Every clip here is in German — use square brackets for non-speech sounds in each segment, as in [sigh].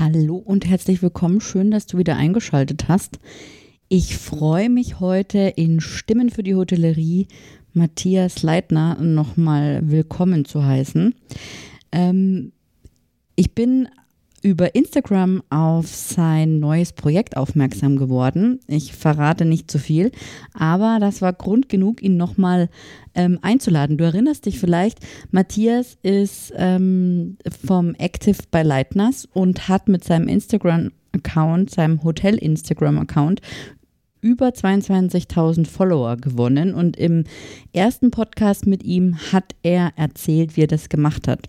Hallo und herzlich willkommen. Schön, dass du wieder eingeschaltet hast. Ich freue mich heute in Stimmen für die Hotellerie Matthias Leitner nochmal willkommen zu heißen. Ähm, ich bin über Instagram auf sein neues Projekt aufmerksam geworden. Ich verrate nicht zu viel, aber das war Grund genug, ihn nochmal ähm, einzuladen. Du erinnerst dich vielleicht, Matthias ist ähm, vom Active bei Leitners und hat mit seinem Instagram-Account, seinem Hotel-Instagram-Account, über 22.000 Follower gewonnen und im ersten Podcast mit ihm hat er erzählt, wie er das gemacht hat.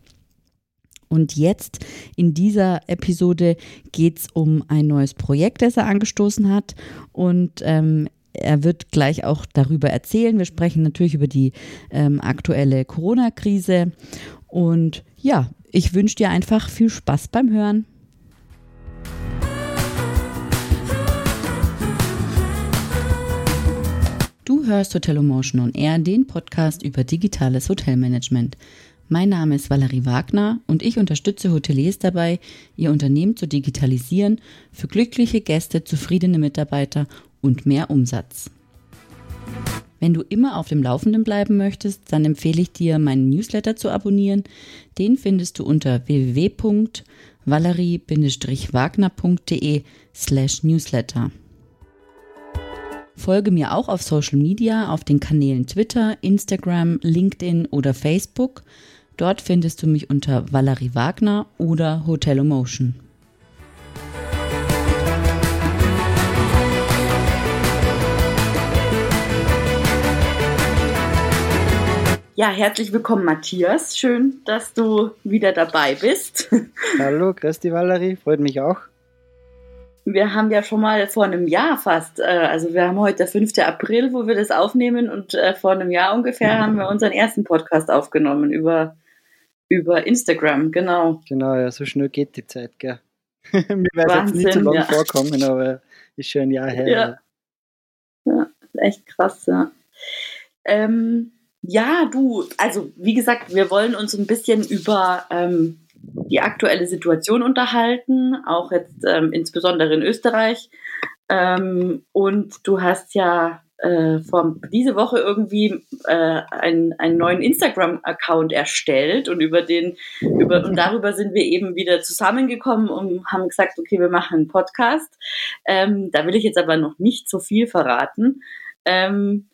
Und jetzt in dieser Episode geht es um ein neues Projekt, das er angestoßen hat. Und ähm, er wird gleich auch darüber erzählen. Wir sprechen natürlich über die ähm, aktuelle Corona-Krise. Und ja, ich wünsche dir einfach viel Spaß beim Hören. Du hörst Hotelomotion on Air, den Podcast über digitales Hotelmanagement. Mein Name ist Valerie Wagner und ich unterstütze Hoteliers dabei, ihr Unternehmen zu digitalisieren für glückliche Gäste, zufriedene Mitarbeiter und mehr Umsatz. Wenn du immer auf dem Laufenden bleiben möchtest, dann empfehle ich dir, meinen Newsletter zu abonnieren. Den findest du unter www.valerie-wagner.de slash newsletter. Folge mir auch auf Social Media auf den Kanälen Twitter, Instagram, LinkedIn oder Facebook – Dort findest du mich unter Valerie Wagner oder Hotel Emotion. Ja, herzlich willkommen, Matthias. Schön, dass du wieder dabei bist. Hallo, Christi Valerie, freut mich auch. Wir haben ja schon mal vor einem Jahr fast, äh, also wir haben heute der 5. April, wo wir das aufnehmen und äh, vor einem Jahr ungefähr haben wir unseren ersten Podcast aufgenommen über über Instagram, genau. Genau, ja, so schnell geht die Zeit, gell? [laughs] Mir wird jetzt nicht so lange ja. vorkommen, aber ist schon ein Jahr her. Ja, ja echt krass, ja. Ähm, ja, du, also wie gesagt, wir wollen uns ein bisschen über ähm, die aktuelle Situation unterhalten, auch jetzt ähm, insbesondere in Österreich. Ähm, und du hast ja äh, vor, diese Woche irgendwie äh, einen, einen neuen Instagram-Account erstellt und über den, über, und darüber sind wir eben wieder zusammengekommen und haben gesagt, okay, wir machen einen Podcast. Ähm, da will ich jetzt aber noch nicht so viel verraten. Ähm,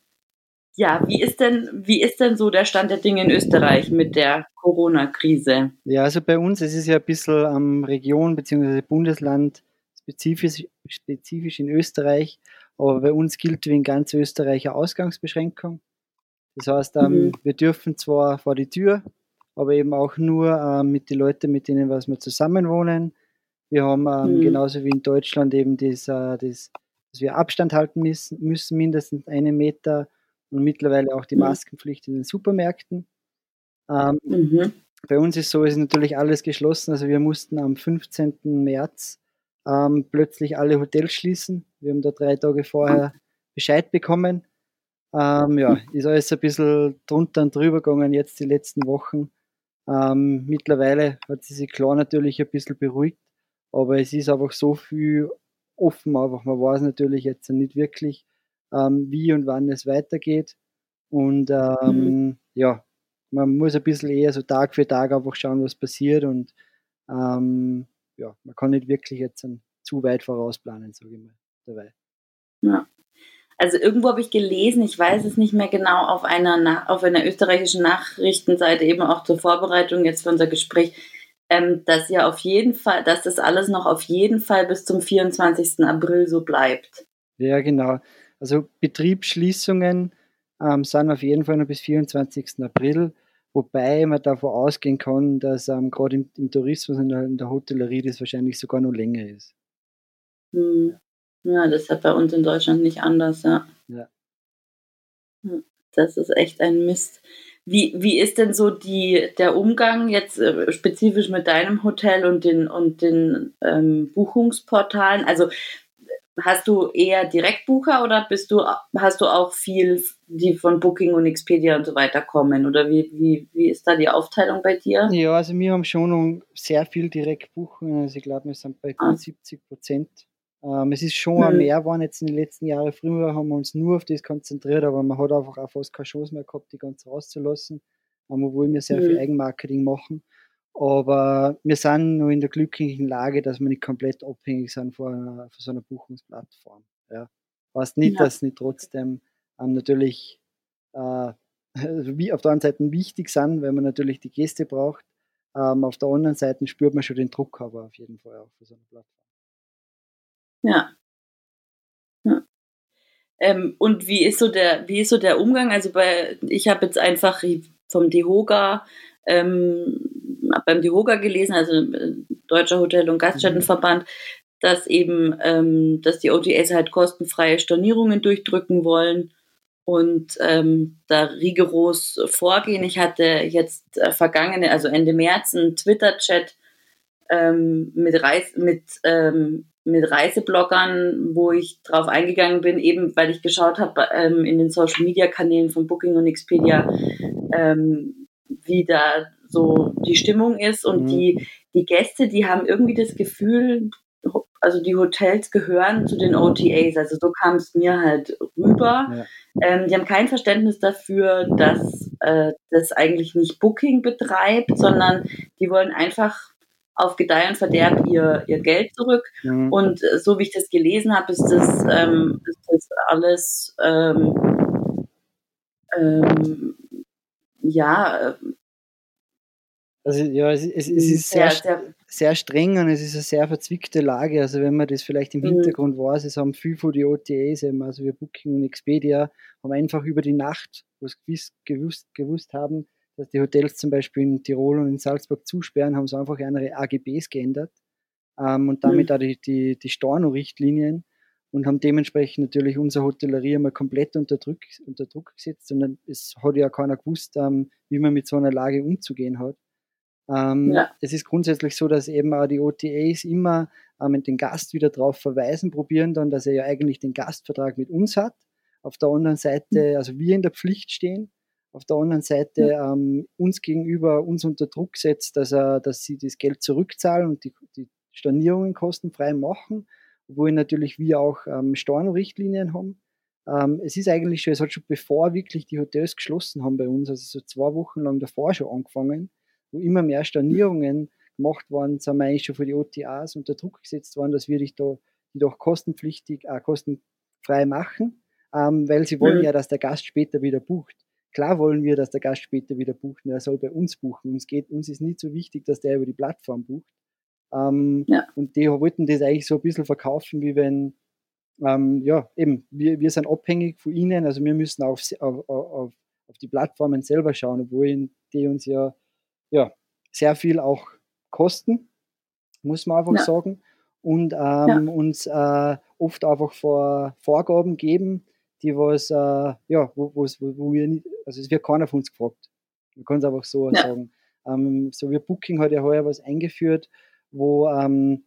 ja, wie ist denn, wie ist denn so der Stand der Dinge in Österreich mit der Corona-Krise? Ja, also bei uns, es ist ja ein bisschen am Region bzw. Bundesland spezifisch, spezifisch in Österreich. Aber bei uns gilt wie in ganz Österreich eine Ausgangsbeschränkung. Das heißt, ähm, mhm. wir dürfen zwar vor die Tür, aber eben auch nur ähm, mit den Leuten, mit denen was wir zusammenwohnen. Wir haben ähm, mhm. genauso wie in Deutschland eben das, äh, das, dass wir Abstand halten müssen, müssen, mindestens einen Meter und mittlerweile auch die mhm. Maskenpflicht in den Supermärkten. Ähm, mhm. Bei uns ist so, ist natürlich alles geschlossen. Also wir mussten am 15. März ähm, plötzlich alle Hotels schließen. Wir haben da drei Tage vorher Bescheid bekommen. Ähm, ja, ist alles ein bisschen drunter und drüber gegangen jetzt die letzten Wochen. Ähm, mittlerweile hat sie sich klar natürlich ein bisschen beruhigt, aber es ist einfach so viel offen, einfach man weiß natürlich jetzt nicht wirklich, ähm, wie und wann es weitergeht. Und ähm, mhm. ja, man muss ein bisschen eher so Tag für Tag einfach schauen, was passiert und ähm, ja, man kann nicht wirklich jetzt zu weit vorausplanen, sage ich mal, dabei. Ja. Also irgendwo habe ich gelesen, ich weiß es nicht mehr genau, auf einer, auf einer österreichischen Nachrichtenseite, eben auch zur Vorbereitung jetzt für unser Gespräch, ähm, dass ja auf jeden Fall, dass das alles noch auf jeden Fall bis zum 24. April so bleibt. Ja, genau. Also Betriebsschließungen ähm, sind auf jeden Fall noch bis 24. April. Wobei man davon ausgehen kann, dass ähm, gerade im, im, Tourismus und in der Hotellerie das wahrscheinlich sogar noch länger ist. Hm. Ja, das ist ja bei uns in Deutschland nicht anders, ja. Ja. Das ist echt ein Mist. Wie, wie ist denn so die, der Umgang jetzt äh, spezifisch mit deinem Hotel und den, und den ähm, Buchungsportalen? Also hast du eher Direktbucher oder bist du, hast du auch viel, die von Booking und Expedia und so weiter kommen? Oder wie, wie, wie ist da die Aufteilung bei dir? Ja, also wir haben schon sehr viel Direktbuchungen. Also ich glaube, wir sind bei ah. 70 Prozent. Ähm, es ist schon hm. mehr geworden jetzt in den letzten Jahren. Früher haben wir uns nur auf das konzentriert, aber man hat einfach auch fast keine Chance mehr gehabt, die ganz rauszulassen. Ähm, obwohl wir sehr hm. viel Eigenmarketing machen. Aber wir sind nur in der glücklichen Lage, dass wir nicht komplett abhängig sind von, einer, von so einer Buchungsplattform. Ja. Was nicht, ja. dass nicht trotzdem ähm, natürlich äh, [laughs] wie auf der einen Seite wichtig sind, weil man natürlich die Gäste braucht. Ähm, auf der anderen Seite spürt man schon den Druck aber auf jeden Fall auch für so eine Plattform. Ja. ja. Ähm, und wie ist so der, wie ist so der Umgang? Also bei, ich habe jetzt einfach vom Dehoga ähm, beim DIHOGA gelesen, also äh, Deutscher Hotel- und Gaststättenverband, dass eben, ähm, dass die OTAs halt kostenfreie Stornierungen durchdrücken wollen und ähm, da rigoros vorgehen. Ich hatte jetzt äh, vergangene, also Ende März, einen Twitter-Chat ähm, mit, Reis, mit, ähm, mit Reisebloggern, wo ich drauf eingegangen bin, eben weil ich geschaut habe ähm, in den Social-Media-Kanälen von Booking und Expedia, ähm, wie da so die Stimmung ist und mhm. die, die Gäste, die haben irgendwie das Gefühl, also die Hotels gehören zu den OTAs, also so kam es mir halt rüber. Ja. Ähm, die haben kein Verständnis dafür, dass äh, das eigentlich nicht Booking betreibt, sondern die wollen einfach auf Gedeih und Verderb ihr, ihr Geld zurück. Mhm. Und äh, so wie ich das gelesen habe, ist das, ähm, ist das alles ähm, ähm, ja also ja, es, es, es ist sehr, sehr, sehr, streng und es ist eine sehr verzwickte Lage. Also wenn man das vielleicht im mhm. Hintergrund weiß, es haben viel von den OTAs, also wir Booking und Expedia, haben einfach über die Nacht, wo es gewusst, gewusst haben, dass die Hotels zum Beispiel in Tirol und in Salzburg zusperren, haben sie einfach ihre AGBs geändert ähm, und damit mhm. auch die, die, die Storno-Richtlinien und haben dementsprechend natürlich unsere Hotellerie einmal komplett unter Druck, unter Druck gesetzt und es hat ja keiner gewusst, ähm, wie man mit so einer Lage umzugehen hat. Ähm, ja. Es ist grundsätzlich so, dass eben auch die OTAs immer ähm, den Gast wieder darauf verweisen, probieren dann, dass er ja eigentlich den Gastvertrag mit uns hat. Auf der anderen Seite, mhm. also wir in der Pflicht stehen. Auf der anderen Seite ähm, uns gegenüber uns unter Druck setzt, dass, er, dass sie das Geld zurückzahlen und die, die Stornierungen kostenfrei machen, obwohl natürlich wir auch ähm, Stornorichtlinien haben. Ähm, es ist eigentlich schon, es hat schon bevor wirklich die Hotels geschlossen haben bei uns, also so zwei Wochen lang davor schon angefangen, wo immer mehr Stornierungen gemacht worden, sind wir eigentlich schon für die OTAs unter Druck gesetzt worden, dass wir dich da, die doch kostenpflichtig, äh, kostenfrei machen, ähm, weil sie wollen mhm. ja, dass der Gast später wieder bucht. Klar wollen wir, dass der Gast später wieder bucht und er soll bei uns buchen. Uns, geht, uns ist nicht so wichtig, dass der über die Plattform bucht. Ähm, ja. Und die wollten das eigentlich so ein bisschen verkaufen, wie wenn, ähm, ja, eben, wir, wir sind abhängig von ihnen, also wir müssen auf, auf, auf, auf die Plattformen selber schauen, obwohl die uns ja ja, sehr viel auch kosten, muss man einfach ja. sagen. Und ähm, ja. uns äh, oft einfach vor Vorgaben geben, die was, äh, ja, wo, wo, wo wir nicht, also es wird keiner von uns gefragt. Man kann es einfach so sagen. Ähm, so wie Booking hat ja heuer was eingeführt, wo, ähm,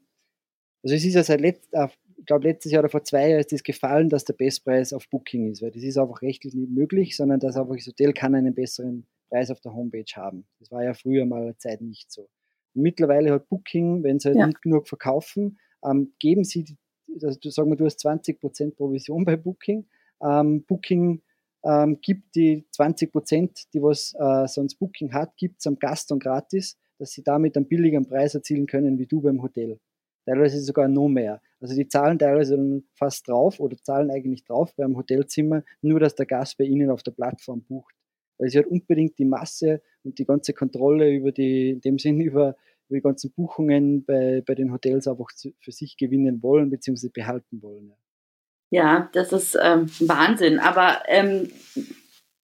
also es ist ja seit letzt, äh, ich glaube letztes Jahr oder vor zwei Jahren ist es das gefallen, dass der Bestpreis auf Booking ist, weil das ist einfach rechtlich nicht möglich, sondern dass einfach das Hotel kann einen besseren Preis auf der Homepage haben. Das war ja früher mal eine Zeit nicht so. Und mittlerweile hat Booking, wenn sie halt ja. nicht genug verkaufen, ähm, geben sie, die, also du sagen wir, du hast 20% Provision bei Booking. Ähm, Booking ähm, gibt die 20%, die was äh, sonst Booking hat, gibt es am Gast und gratis, dass sie damit einen billigeren Preis erzielen können wie du beim Hotel. Teilweise sogar noch mehr. Also die zahlen teilweise fast drauf oder zahlen eigentlich drauf beim Hotelzimmer, nur dass der Gast bei ihnen auf der Plattform bucht weil sie halt unbedingt die Masse und die ganze Kontrolle über die, in dem Sinn [laughs] über, über die ganzen Buchungen bei, bei den Hotels einfach für sich gewinnen wollen bzw. behalten wollen. Ja, das ist ähm, Wahnsinn. Aber ähm,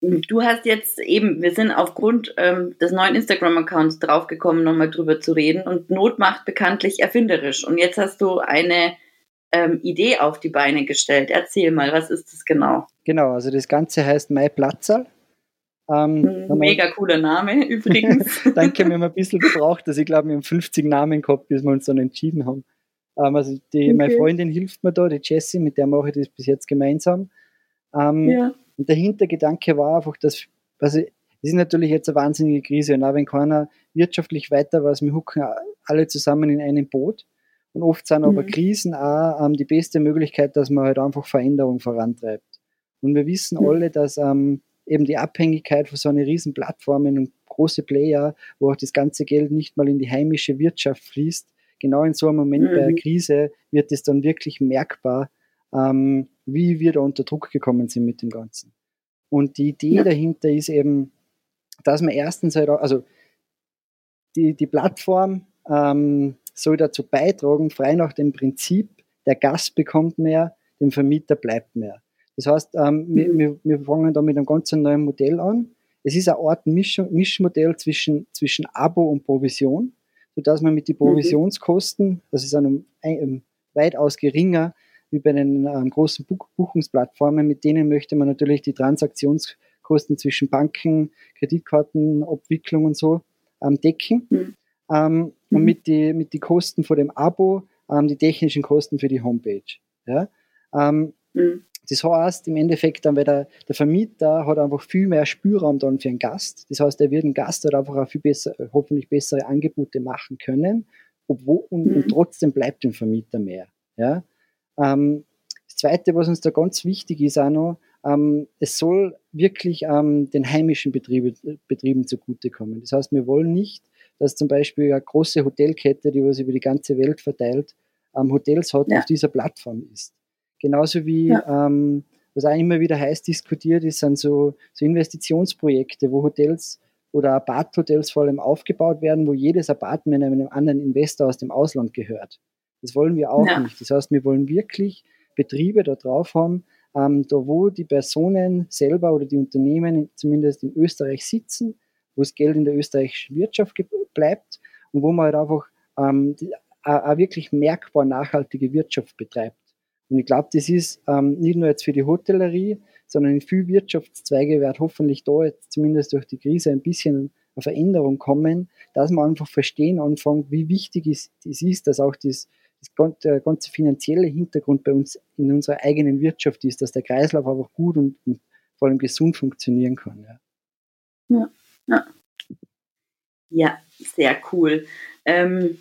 du hast jetzt eben, wir sind aufgrund ähm, des neuen Instagram-Accounts draufgekommen, nochmal drüber zu reden. Und Not macht bekanntlich erfinderisch. Und jetzt hast du eine ähm, Idee auf die Beine gestellt. Erzähl mal, was ist das genau? Genau, also das Ganze heißt Mai Platzal. Ähm, hm, Mega cooler Name [laughs] übrigens. [laughs] Danke, wir haben ein bisschen gebraucht. Also ich glaube, wir haben 50 Namen gehabt, bis wir uns dann entschieden haben. Ähm, also die, okay. meine Freundin hilft mir da, die Jessie, mit der mache ich das bis jetzt gemeinsam. Ähm, ja. Und der Hintergedanke war einfach, dass, also es ist natürlich jetzt eine wahnsinnige Krise und auch wenn keiner wirtschaftlich weiter was, wir hucken alle zusammen in einem Boot. Und oft sind aber mhm. Krisen auch ähm, die beste Möglichkeit, dass man halt einfach Veränderung vorantreibt. Und wir wissen mhm. alle, dass ähm, eben die Abhängigkeit von so einer riesen Plattformen und große Player, wo auch das ganze Geld nicht mal in die heimische Wirtschaft fließt, genau in so einem Moment mhm. bei der Krise wird es dann wirklich merkbar, ähm, wie wir da unter Druck gekommen sind mit dem Ganzen. Und die Idee ja. dahinter ist eben, dass man erstens halt, auch, also die, die Plattform ähm, soll dazu beitragen, frei nach dem Prinzip, der Gast bekommt mehr, dem Vermieter bleibt mehr. Das heißt, ähm, mhm. wir, wir, fangen da mit einem ganz neuen Modell an. Es ist eine Art Misch, Mischmodell zwischen, zwischen Abo und Provision, sodass man mit den mhm. Provisionskosten, das ist einem, einem weitaus geringer wie bei den ähm, großen Buch Buchungsplattformen, mit denen möchte man natürlich die Transaktionskosten zwischen Banken, Kreditkarten, Abwicklung und so ähm, decken. Mhm. Ähm, mhm. Und mit den mit die Kosten vor dem Abo ähm, die technischen Kosten für die Homepage. Ja? Mhm. Das heißt, im Endeffekt dann, weil der, der Vermieter hat einfach viel mehr Spielraum dann für einen Gast. Das heißt, er wird einen Gast halt einfach auch viel besser, hoffentlich bessere Angebote machen können, obwohl, und, mhm. und trotzdem bleibt dem Vermieter mehr. Ja? Ähm, das Zweite, was uns da ganz wichtig ist auch noch, ähm, es soll wirklich ähm, den heimischen Betriebe, Betrieben zugutekommen. Das heißt, wir wollen nicht, dass zum Beispiel eine große Hotelkette, die was über die ganze Welt verteilt, ähm, Hotels hat, ja. auf dieser Plattform ist. Genauso wie, ja. ähm, was auch immer wieder heiß diskutiert ist, sind so, so Investitionsprojekte, wo Hotels oder Aparthotels vor allem aufgebaut werden, wo jedes Apartment einem anderen Investor aus dem Ausland gehört. Das wollen wir auch ja. nicht. Das heißt, wir wollen wirklich Betriebe da drauf haben, ähm, da wo die Personen selber oder die Unternehmen zumindest in Österreich sitzen, wo das Geld in der österreichischen Wirtschaft bleibt und wo man halt einfach ähm, eine wirklich merkbar nachhaltige Wirtschaft betreibt. Und ich glaube, das ist ähm, nicht nur jetzt für die Hotellerie, sondern in vielen Wirtschaftszweige wird hoffentlich da jetzt zumindest durch die Krise ein bisschen eine Veränderung kommen, dass man einfach verstehen anfängt, wie wichtig es, es ist, dass auch das, der ganze finanzielle Hintergrund bei uns in unserer eigenen Wirtschaft ist, dass der Kreislauf einfach gut und, und vor allem gesund funktionieren kann. Ja, ja, ja. ja sehr cool. Ähm,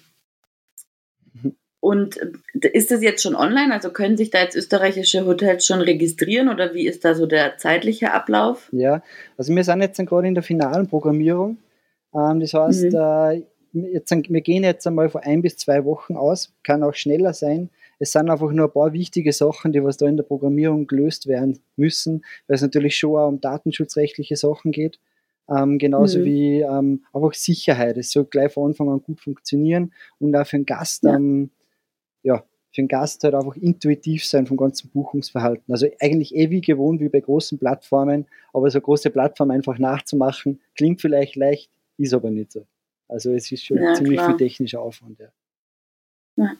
[laughs] und äh, ist das jetzt schon online? Also können sich da jetzt österreichische Hotels schon registrieren oder wie ist da so der zeitliche Ablauf? Ja, also wir sind jetzt gerade in der finalen Programmierung. Ähm, das heißt, mhm. Jetzt, wir gehen jetzt einmal vor ein bis zwei Wochen aus, kann auch schneller sein. Es sind einfach nur ein paar wichtige Sachen, die was da in der Programmierung gelöst werden müssen, weil es natürlich schon auch um datenschutzrechtliche Sachen geht. Ähm, genauso mhm. wie ähm, einfach Sicherheit. Es soll gleich von Anfang an gut funktionieren und auch für den Gast ja. ähm, ja, für den Gast halt einfach intuitiv sein vom ganzen Buchungsverhalten. Also eigentlich eh wie gewohnt wie bei großen Plattformen, aber so große Plattformen einfach nachzumachen, klingt vielleicht leicht, ist aber nicht so. Also es ist schon ja, ziemlich klar. viel technischer Aufwand. Ja. ja.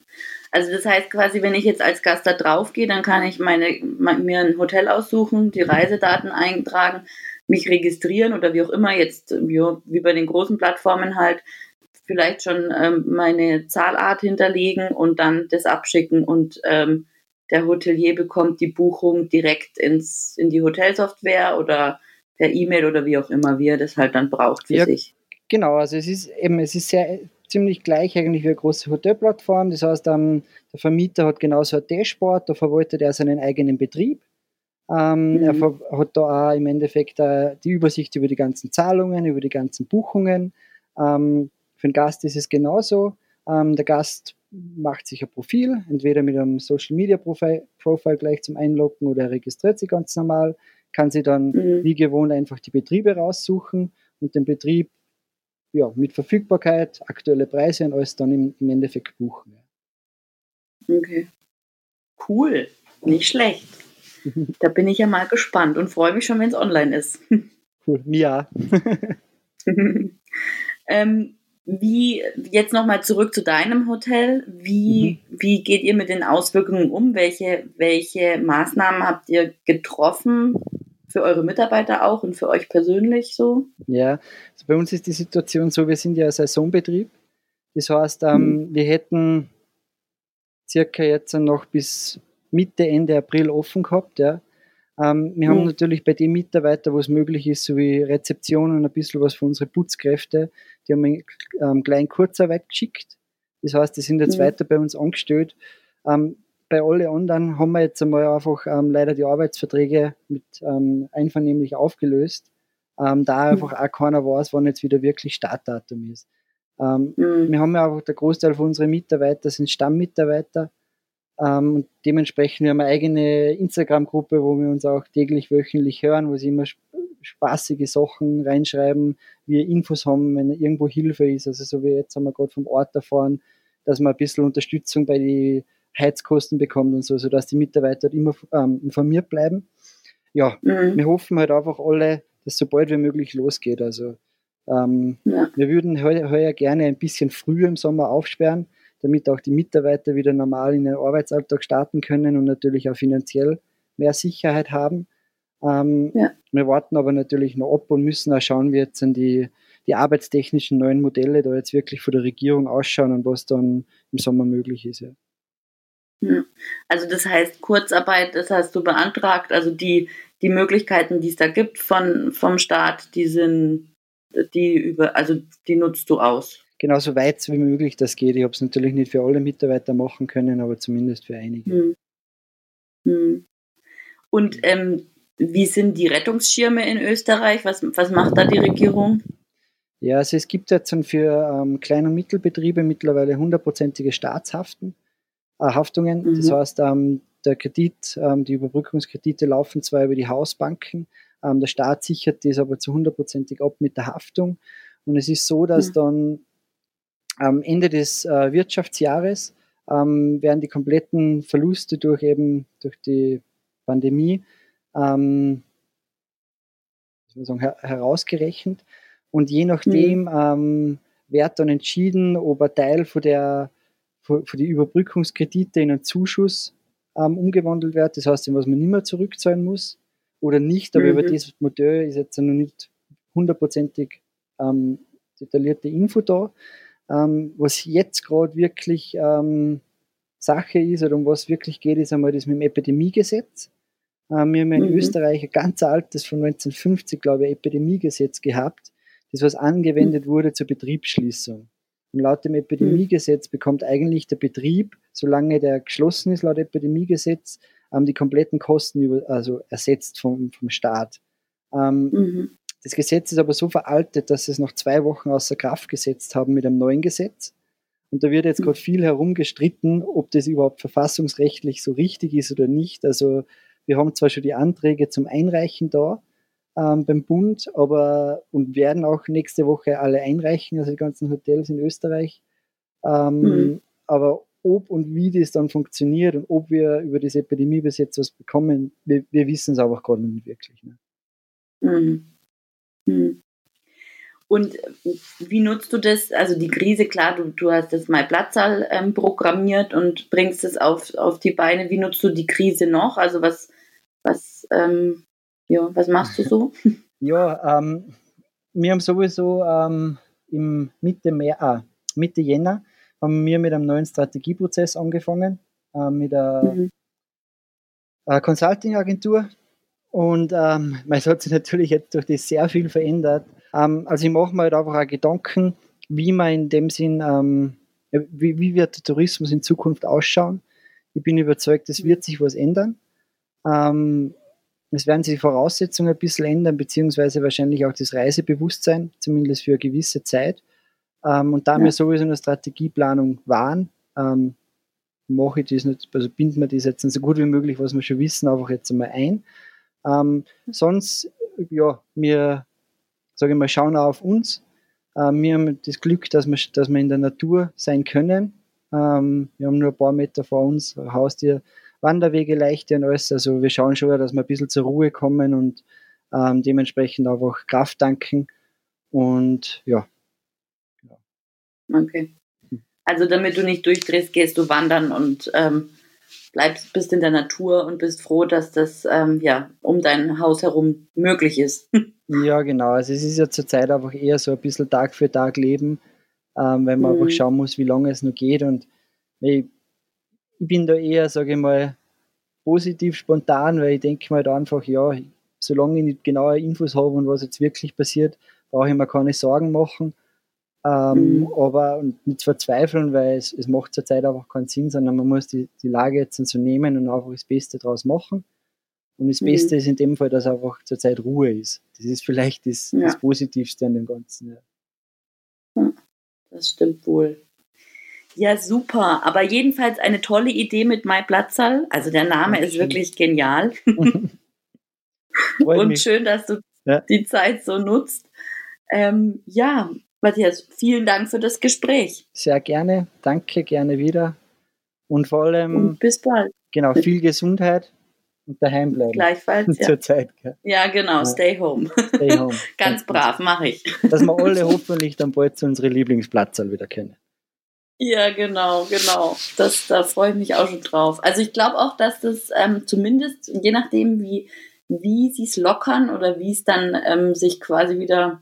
Also das heißt quasi, wenn ich jetzt als Gast da drauf gehe, dann kann ich meine, mir ein Hotel aussuchen, die Reisedaten eintragen, mich registrieren oder wie auch immer jetzt, wie bei den großen Plattformen halt, vielleicht schon ähm, meine Zahlart hinterlegen und dann das abschicken und ähm, der Hotelier bekommt die Buchung direkt ins, in die Hotelsoftware oder per E-Mail oder wie auch immer, wie er das halt dann braucht für ja, sich. Genau, also es ist eben, es ist sehr ziemlich gleich eigentlich wie eine große Hotelplattform. Das heißt, ähm, der Vermieter hat genauso ein Dashboard, da verwaltet er seinen eigenen Betrieb. Ähm, mhm. Er hat da auch im Endeffekt äh, die Übersicht über die ganzen Zahlungen, über die ganzen Buchungen. Ähm, für den Gast ist es genauso. Ähm, der Gast macht sich ein Profil, entweder mit einem Social Media Profile, Profile gleich zum Einloggen oder er registriert sich ganz normal, kann sich dann mhm. wie gewohnt einfach die Betriebe raussuchen und den Betrieb ja, mit Verfügbarkeit, aktuelle Preise und alles dann im, im Endeffekt buchen. Okay. Cool, nicht schlecht. da bin ich ja mal gespannt und freue mich schon, wenn es online ist. [laughs] Cool, ja. [laughs] ähm, wie, jetzt nochmal zurück zu deinem Hotel. Wie, mhm. wie geht ihr mit den Auswirkungen um? Welche, welche Maßnahmen habt ihr getroffen für eure Mitarbeiter auch und für euch persönlich so? Ja, also bei uns ist die Situation so, wir sind ja ein Saisonbetrieb. Das heißt, ähm, mhm. wir hätten circa jetzt noch bis Mitte, Ende April offen gehabt. Ja. Ähm, wir mhm. haben natürlich bei den Mitarbeitern, wo es möglich ist, so wie Rezeption und ein bisschen was für unsere Putzkräfte, die haben einen ähm, kleinen Kurzarbeit geschickt. Das heißt, die sind jetzt mhm. weiter bei uns angestellt. Ähm, bei allen anderen haben wir jetzt einmal einfach ähm, leider die Arbeitsverträge mit ähm, einvernehmlich aufgelöst, ähm, da mhm. einfach auch keiner weiß, wann jetzt wieder wirklich Startdatum ist. Mhm. Wir haben ja auch der Großteil von unseren Mitarbeitern sind Stammmitarbeiter ähm, und dementsprechend wir haben eine eigene Instagram-Gruppe, wo wir uns auch täglich, wöchentlich hören, wo sie immer spaßige Sachen reinschreiben, wir Infos haben, wenn irgendwo Hilfe ist. Also so wie jetzt haben wir gerade vom Ort erfahren, dass man ein bisschen Unterstützung bei den Heizkosten bekommt und so, sodass die Mitarbeiter immer ähm, informiert bleiben. Ja, mhm. wir hoffen halt einfach alle, dass so bald wie möglich losgeht. Also ähm, ja. wir würden heuer, heuer gerne ein bisschen früher im Sommer aufsperren, damit auch die Mitarbeiter wieder normal in den Arbeitsalltag starten können und natürlich auch finanziell mehr Sicherheit haben. Ähm, ja. Wir warten aber natürlich noch ab und müssen auch schauen, wie jetzt die, die arbeitstechnischen neuen Modelle da jetzt wirklich von der Regierung ausschauen und was dann im Sommer möglich ist. Ja. Also das heißt Kurzarbeit, das hast du beantragt, also die, die Möglichkeiten, die es da gibt von, vom Staat, die sind, die über, also die nutzt du aus. Genau, so weit wie möglich das geht. Ich habe es natürlich nicht für alle Mitarbeiter machen können, aber zumindest für einige. Hm. Hm. Und ähm, wie sind die Rettungsschirme in Österreich? Was, was macht da die Regierung? Ja, also es gibt jetzt für ähm, Klein- und Mittelbetriebe mittlerweile hundertprozentige Staatshaften. Äh, Haftungen. Mhm. Das heißt, ähm, der Kredit, ähm, die Überbrückungskredite laufen zwar über die Hausbanken, ähm, der Staat sichert das aber zu hundertprozentig ab mit der Haftung. Und es ist so, dass mhm. dann am Ende des äh, Wirtschaftsjahres werden die kompletten Verluste durch eben durch die Pandemie ähm, sagen, her herausgerechnet. Und je nachdem mhm. ähm, wird dann entschieden, ob ein Teil von der für, für die Überbrückungskredite in einen Zuschuss ähm, umgewandelt wird. Das heißt, was man nicht mehr zurückzahlen muss oder nicht. Aber mhm. über das Modell ist jetzt noch nicht hundertprozentig ähm, detaillierte Info da. Ähm, was jetzt gerade wirklich ähm, Sache ist oder um was wirklich geht, ist einmal das mit dem Epidemiegesetz. Ähm, wir haben in mhm. Österreich ein ganz altes von 1950, glaube ich, Epidemiegesetz gehabt, das was angewendet mhm. wurde zur Betriebsschließung. Und laut dem Epidemiegesetz bekommt eigentlich der Betrieb, solange der geschlossen ist, laut Epidemiegesetz, ähm, die kompletten Kosten über, also ersetzt vom, vom Staat. Ähm, mhm. Das Gesetz ist aber so veraltet, dass sie es noch zwei Wochen außer Kraft gesetzt haben mit einem neuen Gesetz. Und da wird jetzt mhm. gerade viel herumgestritten, ob das überhaupt verfassungsrechtlich so richtig ist oder nicht. Also wir haben zwar schon die Anträge zum Einreichen da, ähm, beim Bund, aber und werden auch nächste Woche alle einreichen, also die ganzen Hotels in Österreich. Ähm, mhm. Aber ob und wie das dann funktioniert und ob wir über diese Epidemie bis jetzt was bekommen, wir, wir wissen es einfach gerade nicht wirklich. Ne? Mhm. Mhm. Und wie nutzt du das? Also die Krise, klar, du, du hast das mal Platzsaal ähm, programmiert und bringst es auf, auf die Beine. Wie nutzt du die Krise noch? Also was, was ähm, ja, was machst du so? [laughs] Ja, ähm, wir haben sowieso ähm, im Mitte, Mehr, ah, Mitte Jänner haben wir mit einem neuen Strategieprozess angefangen, äh, mit einer mhm. Consulting-Agentur. Und ähm, es hat sich natürlich jetzt durch das sehr viel verändert. Ähm, also ich mache mir halt einfach auch Gedanken, wie man in dem Sinn, ähm, wie, wie wird der Tourismus in Zukunft ausschauen. Ich bin überzeugt, es wird sich was ändern. Ähm, es werden sich die Voraussetzungen ein bisschen ändern, beziehungsweise wahrscheinlich auch das Reisebewusstsein, zumindest für eine gewisse Zeit. Ähm, und da ja. wir sowieso in der Strategieplanung waren, ähm, mache ich das nicht, also binden wir das jetzt so gut wie möglich, was wir schon wissen, einfach jetzt einmal ein. Ähm, sonst, ja, wir, sage ich mal, schauen auch auf uns. Ähm, wir haben das Glück, dass wir, dass wir in der Natur sein können. Ähm, wir haben nur ein paar Meter vor uns Haustier, Wanderwege leichter und alles. Also wir schauen schon, dass wir ein bisschen zur Ruhe kommen und ähm, dementsprechend einfach Kraft tanken. Und ja. Okay. Also damit du nicht durchdrehst, gehst du wandern und ähm, bleibst, bist in der Natur und bist froh, dass das ähm, ja um dein Haus herum möglich ist. [laughs] ja, genau. Also es ist ja zurzeit einfach eher so ein bisschen Tag für Tag leben, ähm, weil man mhm. einfach schauen muss, wie lange es noch geht. Und ich ich bin da eher, sage ich mal, positiv spontan, weil ich denke mir da einfach, ja, solange ich nicht genaue Infos habe und was jetzt wirklich passiert, brauche ich mir keine Sorgen machen. Ähm, mhm. Aber nicht verzweifeln, weil es, es macht zurzeit einfach keinen Sinn, sondern man muss die, die Lage jetzt so nehmen und einfach das Beste daraus machen. Und das mhm. Beste ist in dem Fall, dass einfach zurzeit Ruhe ist. Das ist vielleicht das, ja. das Positivste an dem Ganzen. Ja. Das stimmt wohl. Ja, super. Aber jedenfalls eine tolle Idee mit Mai Platzal. Also der Name ist wirklich genial. [laughs] Und mich. schön, dass du ja. die Zeit so nutzt. Ähm, ja, Matthias, vielen Dank für das Gespräch. Sehr gerne. Danke, gerne wieder. Und vor allem. Und bis bald. Genau, viel Gesundheit und daheim bleiben. Gleichfalls. [laughs] Ja. Zur Zeit. Gell? Ja, genau, ja. stay home. Stay home. [laughs] Ganz brav, mache ich. Dass wir alle hoffentlich dann bald zu unseren Lieblingsplatzern wieder kennen. Ja, genau, genau. Das, da freue ich mich auch schon drauf. Also ich glaube auch, dass das ähm, zumindest, je nachdem, wie, wie sie es lockern oder wie es dann ähm, sich quasi wieder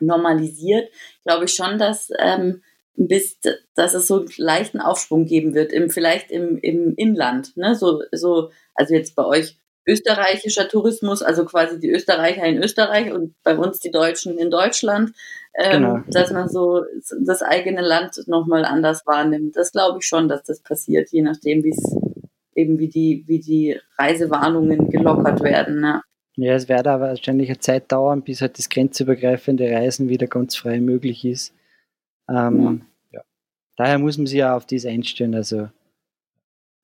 normalisiert, glaube ich schon, dass, ähm, bis, dass es so einen leichten Aufschwung geben wird, im, vielleicht im, im Inland. Ne? So, so, also jetzt bei euch österreichischer Tourismus, also quasi die Österreicher in Österreich und bei uns die Deutschen in Deutschland, ähm, genau. dass man so das eigene Land nochmal anders wahrnimmt. Das glaube ich schon, dass das passiert, je nachdem, wie es eben wie die, wie die Reisewarnungen gelockert werden. Ne? Ja, es wird aber wahrscheinlich eine Zeit dauern, bis halt das grenzübergreifende Reisen wieder ganz frei möglich ist. Ähm, ja. ja. Daher muss man sich ja auf das einstellen. Also.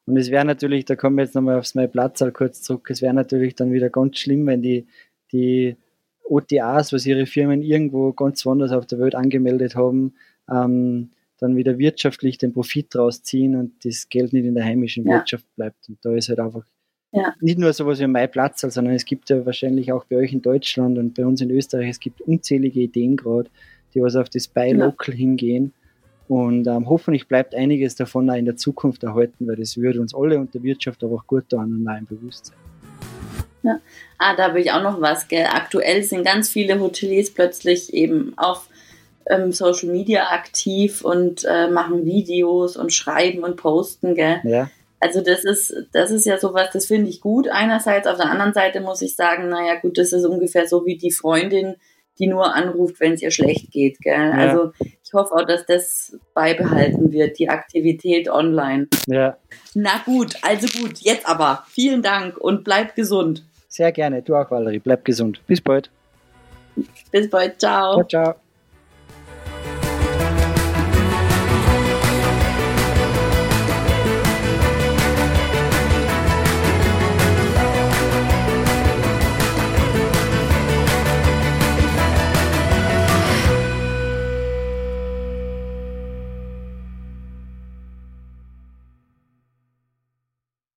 Und es wäre natürlich, da kommen wir jetzt nochmal aufs mein Platz kurz zurück, es wäre natürlich dann wieder ganz schlimm, wenn die, die OTAs, was ihre Firmen irgendwo ganz woanders auf der Welt angemeldet haben, ähm, dann wieder wirtschaftlich den Profit rausziehen und das Geld nicht in der heimischen ja. Wirtschaft bleibt. Und da ist halt einfach ja. nicht nur sowas wie mein Platz, sondern es gibt ja wahrscheinlich auch bei euch in Deutschland und bei uns in Österreich, es gibt unzählige Ideen gerade, die was auf das Buy Local ja. hingehen. Und ähm, hoffentlich bleibt einiges davon auch in der Zukunft erhalten, weil das würde uns alle und der Wirtschaft aber auch gut tun und auch im Bewusstsein. Ja. Ah, da habe ich auch noch was. Gell. Aktuell sind ganz viele Hoteliers plötzlich eben auf ähm, Social Media aktiv und äh, machen Videos und schreiben und posten. Gell. Ja. Also das ist, das ist ja sowas, das finde ich gut einerseits. Auf der anderen Seite muss ich sagen, naja gut, das ist ungefähr so wie die Freundin, die nur anruft, wenn es ihr schlecht geht. Gell? Ja. Also hoffe auch, dass das beibehalten wird, die Aktivität online. Ja. Na gut, also gut, jetzt aber. Vielen Dank und bleib gesund. Sehr gerne. Du auch, Valerie. Bleib gesund. Bis bald. Bis bald. Ciao. Ciao, ciao.